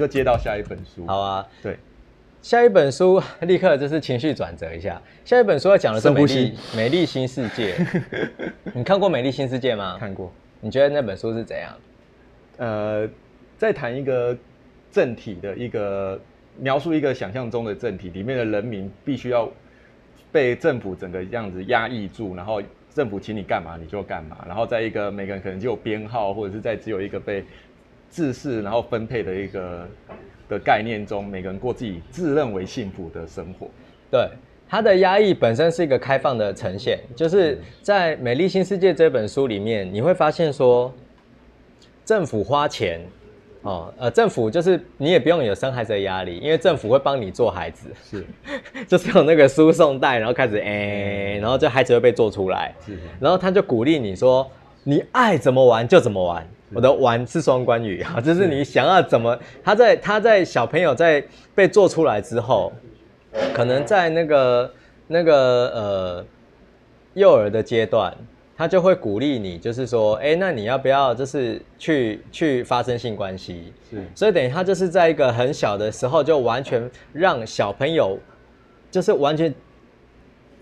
就接到下一本书。好啊，对，下一本书 立刻就是情绪转折一下。下一本书要讲的是美丽美丽新世界。你看过《美丽新世界》吗？看过。你觉得那本书是怎样？呃，在谈一个政体的一个描述，一个想象中的政体里面的人民必须要被政府整个这样子压抑住，然后政府请你干嘛你就干嘛，然后在一个每个人可能就有编号，或者是在只有一个被自视然后分配的一个的概念中，每个人过自己自认为幸福的生活。对，他的压抑本身是一个开放的呈现，就是在《美丽新世界》这本书里面，你会发现说，政府花钱，哦，呃，政府就是你也不用有生孩子的压力，因为政府会帮你做孩子，是。就是有那个输送带，然后开始哎、然后这孩子会被做出来，是。然后他就鼓励你说，你爱怎么玩就怎么玩。我的玩是双关语啊，就是你想要怎么，他在他在小朋友在被做出来之后，可能在那个那个呃幼儿的阶段，他就会鼓励你，就是说，哎，那你要不要就是去去发生性关系？是所以等于他就是在一个很小的时候就完全让小朋友就是完全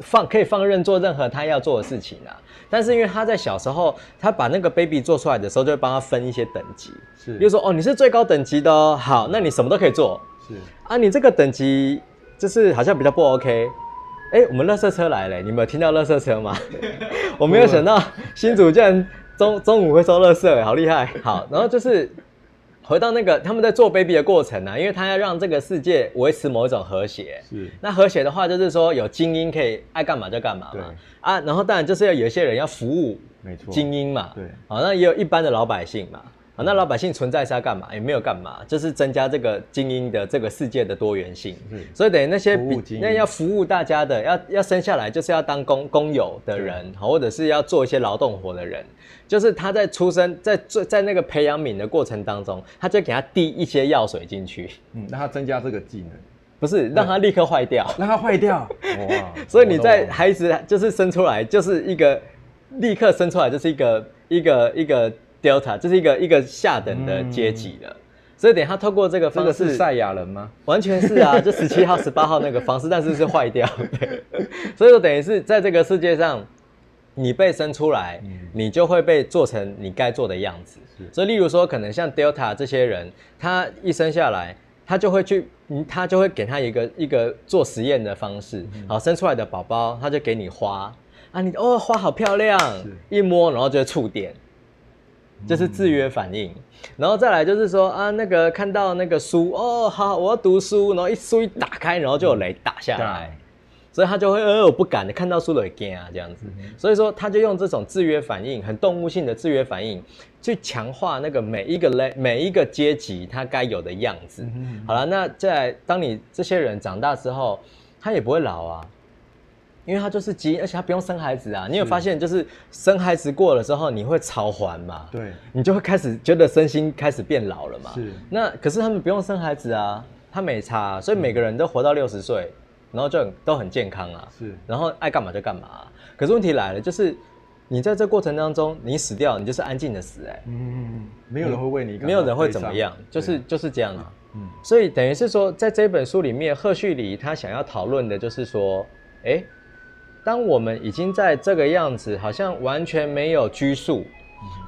放可以放任做任何他要做的事情啊。但是因为他在小时候，他把那个 baby 做出来的时候，就会帮他分一些等级，是比如说哦，你是最高等级的哦，好，那你什么都可以做是啊，你这个等级就是好像比较不 OK。哎，我们垃圾车来了，你们有听到垃圾车吗？我没有想到新主竟然中中午会收垃圾，好厉害。好，然后就是回到那个他们在做 baby 的过程啊，因为他要让这个世界维持某一种和谐。是那和谐的话，就是说有精英可以爱干嘛就干嘛对嘛。啊，然后当然就是要有一些人要服务没错精英嘛。对好，那也有一般的老百姓嘛。好，那老百姓存在是要干嘛？也没有干嘛，就是增加这个精英的这个世界的多元性。嗯所以等于那些那要服务大家的，要要生下来就是要当工工友的人，好或者是要做一些劳动活的人，就是他在出生在在在那个培养皿的过程当中，他就给他滴一些药水进去，嗯，让他增加这个技能，不是让他立刻坏掉。让他坏掉。哇！所以你在孩子就是生出来就是一个立刻生出来就是一个一个一个 delta，这是一个一个下等的阶级了。所以等于他透过这个这方式，个是赛亚人吗？完全是啊，就十七号、十八号那个方式，但是是坏掉的。所以说等于是在这个世界上，你被生出来，你就会被做成你该做的样子。所以例如说，可能像 Delta 这些人，他一生下来，他就会去，嗯他就会给他一个一个做实验的方式。好，生出来的宝宝，他就给你花啊，你哦花好漂亮，一摸然后就会触电。这是制约反应，然后再来就是说啊，那个看到那个书哦，好，我要读书，然后一书一打开，然后就有雷打下来，所以他就会呃我不敢的，看到书都会惊啊这样子，所以说他就用这种制约反应，很动物性的制约反应，去强化那个每一个类每一个阶级他该有的样子。好了，那在当你这些人长大之后，他也不会老啊。因为他就是基因，而且他不用生孩子啊。你有发现，就是生孩子过了之后，你会超还嘛？对，你就会开始觉得身心开始变老了嘛。是。那可是他们不用生孩子啊，他没差啊、所以每个人都活到六十岁，然后就很都很健康啊。是。然后爱干嘛就干嘛啊、可是问题来了，就是你在这过程当中，你死掉，你就是安静的死、哎，嗯，没有人会为你没有人会怎么样，就是就是这样啊。嗯，所以等于是说，在这本书里面，赫胥黎他想要讨论的就是说，哎，当我们已经在这个样子，好像完全没有拘束，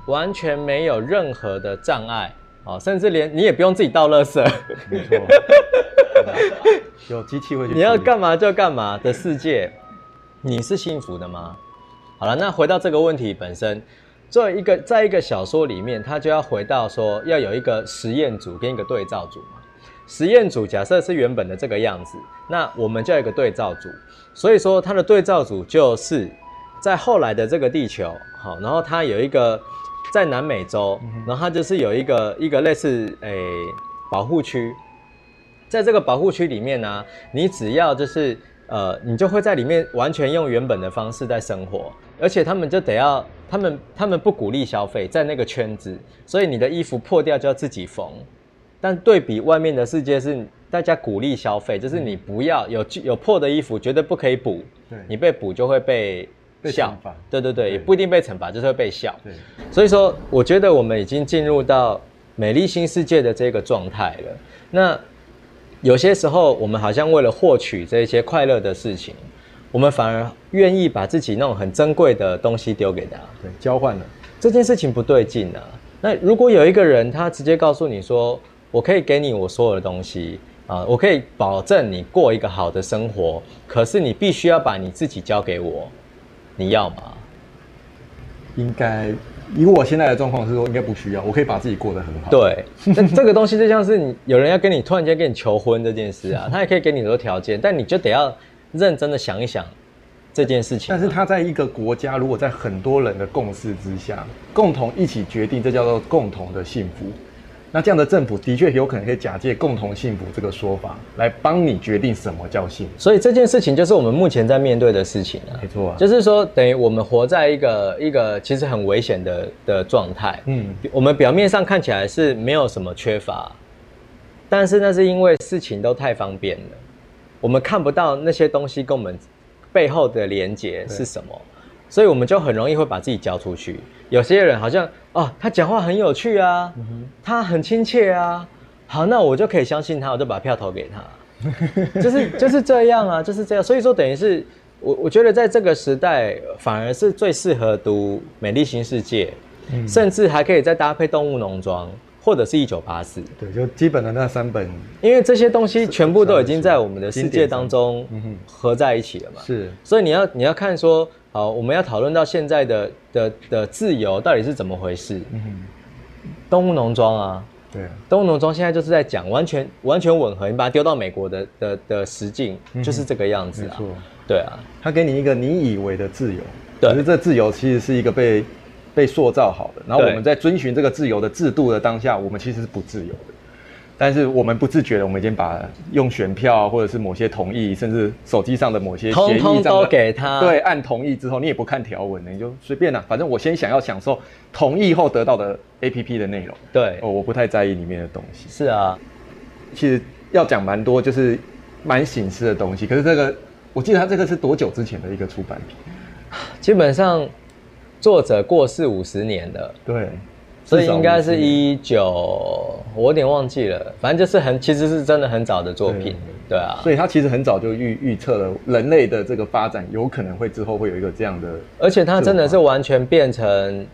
完全没有任何的障碍，哦，甚至连你也不用自己倒垃圾，没错，有机器会去。你要？干嘛就干嘛的世界，你是幸福的吗？好了，那回到这个问题本身，作为一个在一个小说里面，它就要回到说要有一个实验组跟一个对照组嘛。实验组假设是原本的这个样子，那我们就有一个对照组，所以说它的对照组就是在后来的这个地球，好，然后它有一个在南美洲，然后它就是有一个一个类似诶、保护区，在这个保护区里面呢、你只要就是呃，你就会在里面完全用原本的方式在生活，而且他们就得要，他们他们不鼓励消费，在那个圈子，所以你的衣服破掉就要自己缝。但对比外面的世界是大家鼓励消费，就是你不要有有破的衣服，绝对不可以补，对你被补就会被被笑对对，对也不一定被惩罚，就是会被笑。对，所以说，我觉得我们已经进入到美丽新世界的这个状态了。那有些时候，我们好像为了获取这些快乐的事情，我们反而愿意把自己那种很珍贵的东西丢给他，对，交换了。这件事情不对劲啊。那如果有一个人，他直接告诉你说，我可以给你我所有的东西啊，我可以保证你过一个好的生活，可是你必须要把你自己交给我，你要吗？应该以我现在的状况是说，应该不需要，我可以把自己过得很好。对，那这个东西就像是你有人要跟你突然间跟你求婚这件事啊，他也可以给你很多条件，但你就得要认真的想一想这件事情。但是他在一个国家，如果在很多人的共识之下，共同一起决定，这叫做共同的幸福。那这样的政府的确有可能可以假借“共同幸福”这个说法来帮你决定什么叫幸福。所以这件事情就是我们目前在面对的事情啊。没错，就是说等于我们活在一个一个其实很危险的的状态。嗯，我们表面上看起来是没有什么缺乏，但是那是因为事情都太方便了，我们看不到那些东西跟我们背后的连接是什么。所以我们就很容易会把自己交出去。有些人好像哦，他讲话很有趣啊，他很亲切啊，好，那我就可以相信他，我就把票投给他，就是就是这样啊，就是这样。所以说，等于是我我觉得在这个时代，反而是最适合读《美丽新世界》，甚至还可以再搭配《动物农庄》或者是一九八四。对，就基本的那三本，因为这些东西全部都已经在我们的世界当中合在一起了嘛。是，所以你要你要看说。好，我们要讨论到现在的的的自由到底是怎么回事？嗯，动物农庄啊，对，动物农庄现在就是在讲完全完全吻合，你把它丢到美国的的的实境就是这个样子啊，对啊，他给你一个你以为的自由，可是这自由其实是一个被被塑造好的，然后我们在遵循这个自由的制度的当下，我们其实是不自由的。但是我们不自觉的，我们已经把用选票或者是某些同意，甚至手机上的某些协议都给他。对，按同意之后，你也不看条文，你就随便了，反正我先想要享受同意后得到的 A P P 的内容。对，哦，我不太在意里面的东西。是啊，其实要讲蛮多，就是蛮醒思的东西。可是这个，我记得他这个是多久之前的一个出版品？基本上作者过世五十年了。对。所以应该是一九，我有点忘记了，反正就是很，其实是真的很早的作品，对啊。所以他其实很早就预预测了人类的这个发展，有可能会之后会有一个这样的，而且他真的是完全变成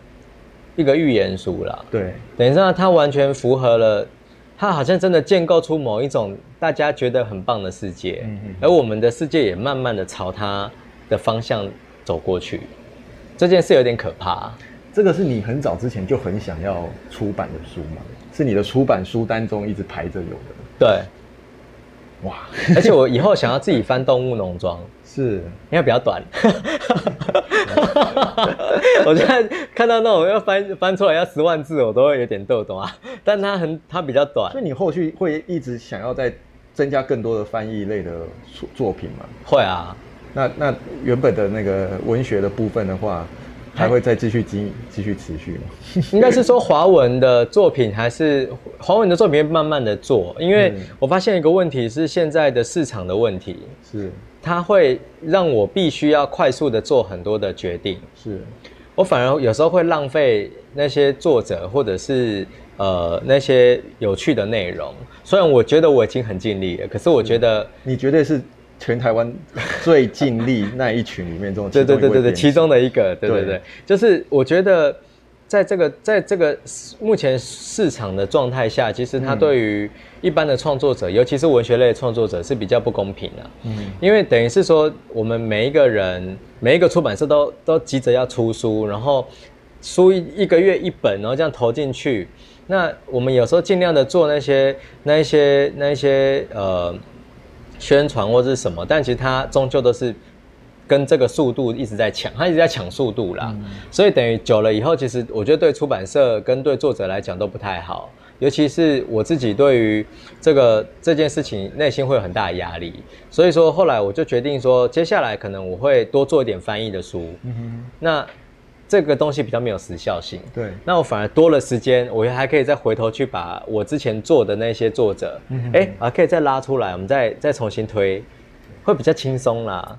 一个预言书了。对，等一下他完全符合了，他好像真的建构出某一种大家觉得很棒的世界，而我们的世界也慢慢的朝他的方向走过去，这件事有点可怕。这个是你很早之前就很想要出版的书吗？是你的出版书单中一直排着有的。对，哇！而且我以后想要自己翻《动物农庄》，是因为比较短。我现在看到那种要翻翻出来要十万字，我都会有点逗懂啊。但它很它比较短，所以你后续会一直想要再增加更多的翻译类的作作品吗？会啊。那那原本的那个文学的部分的话。还会再继续经继续持续吗？应该是说华文的作品还是华文的作品慢慢的做，因为我发现一个问题是现在的市场的问题，是。它会让我必须要快速的做很多的决定，是。我反而有时候会浪费那些作者或者是呃那些有趣的内容，虽然我觉得我已经很尽力了，可是我觉得你绝对是。全台湾最尽力那一群里面，中对对对对对，其中的一个，对对对，就是我觉得，在这个在这个目前市场的状态下，其实它对于一般的创作者，尤其是文学类创作者是比较不公平的。嗯，因为等于是说，我们每一个人，每一个出版社都都急着要出书，然后书一一个月一本，然后这样投进去，那我们有时候尽量的做那些那一些那一些呃。宣传或者是什么，但其实它终究都是跟这个速度一直在抢，它一直在抢速度啦。所以等于久了以后，其实我觉得对出版社跟对作者来讲都不太好。尤其是我自己对于这个这件事情内心会有很大的压力。所以说后来我就决定说，接下来可能我会多做一点翻译的书。嗯那这个东西比较没有时效性，对。那我反而多了时间，我还可以再回头去把我之前做的那些作者，哎，还，可以再拉出来，我们再再重新推，会比较轻松啦。